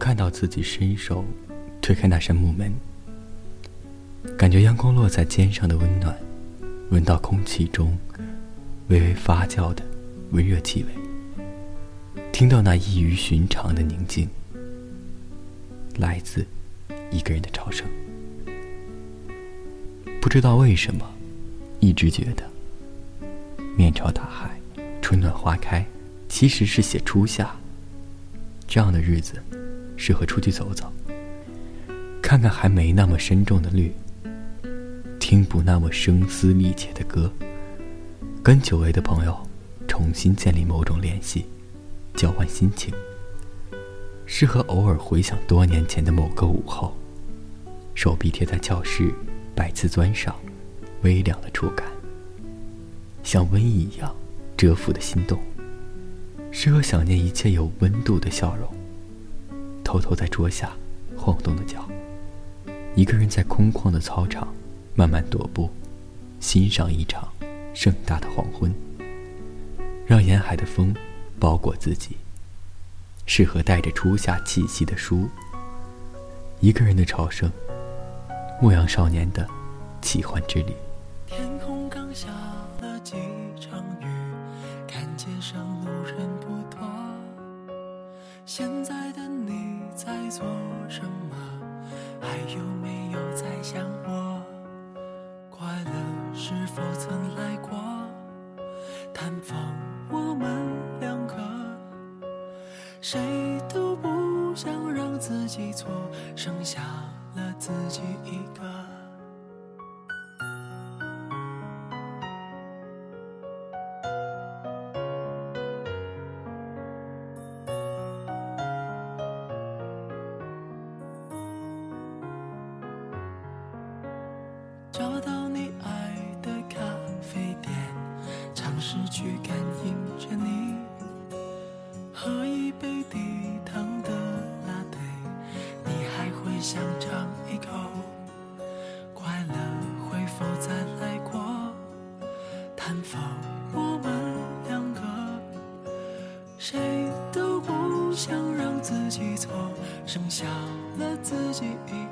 看到自己伸手推开那扇木门，感觉阳光落在肩上的温暖，闻到空气中微微发酵的温热气味，听到那异于寻常的宁静，来自一个人的潮声。不知道为什么，一直觉得面朝大海，春暖花开，其实是写初夏。这样的日子，适合出去走走，看看还没那么深重的绿，听不那么声嘶力竭的歌，跟久违的朋友重新建立某种联系，交换心情。适合偶尔回想多年前的某个午后，手臂贴在教室白瓷砖上，微凉的触感，像瘟疫一样蛰伏的心动。适合想念一切有温度的笑容。偷偷在桌下晃动的脚，一个人在空旷的操场慢慢踱步，欣赏一场盛大的黄昏。让沿海的风包裹自己。适合带着初夏气息的书。一个人的朝圣。牧羊少年的奇幻之旅。天空刚下了几场雨，看街上路人不多。现在的你在做什么？还有没有在想我？快乐是否曾来过？探访我们两个，谁都不想让自己错，剩下了自己一个。找到你爱的咖啡店，尝试去感应着你，喝一杯低糖的拿铁，你还会想尝一口？快乐会否再来过？探访我们两个，谁都不想让自己错，剩下了自己一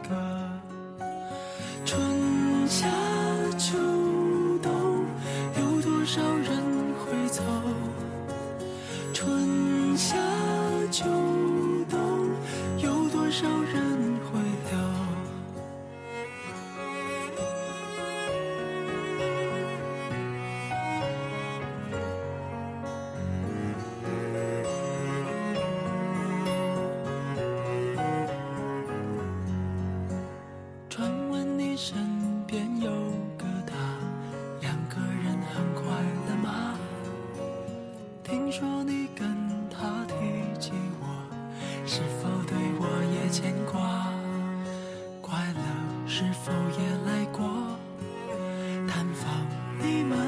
边有个他，两个人很快乐吗？听说你跟他提起我，是否对我也牵挂？快乐是否也来过？探访你们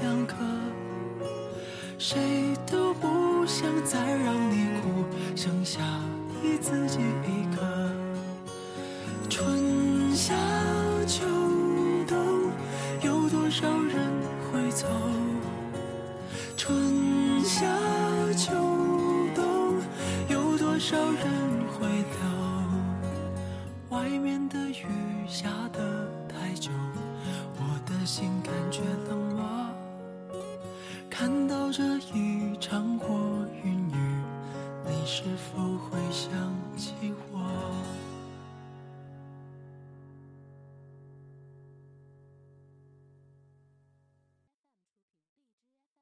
两个，谁都不想再让你哭，剩下你自己一个。春夏秋走？春夏秋冬，有多少人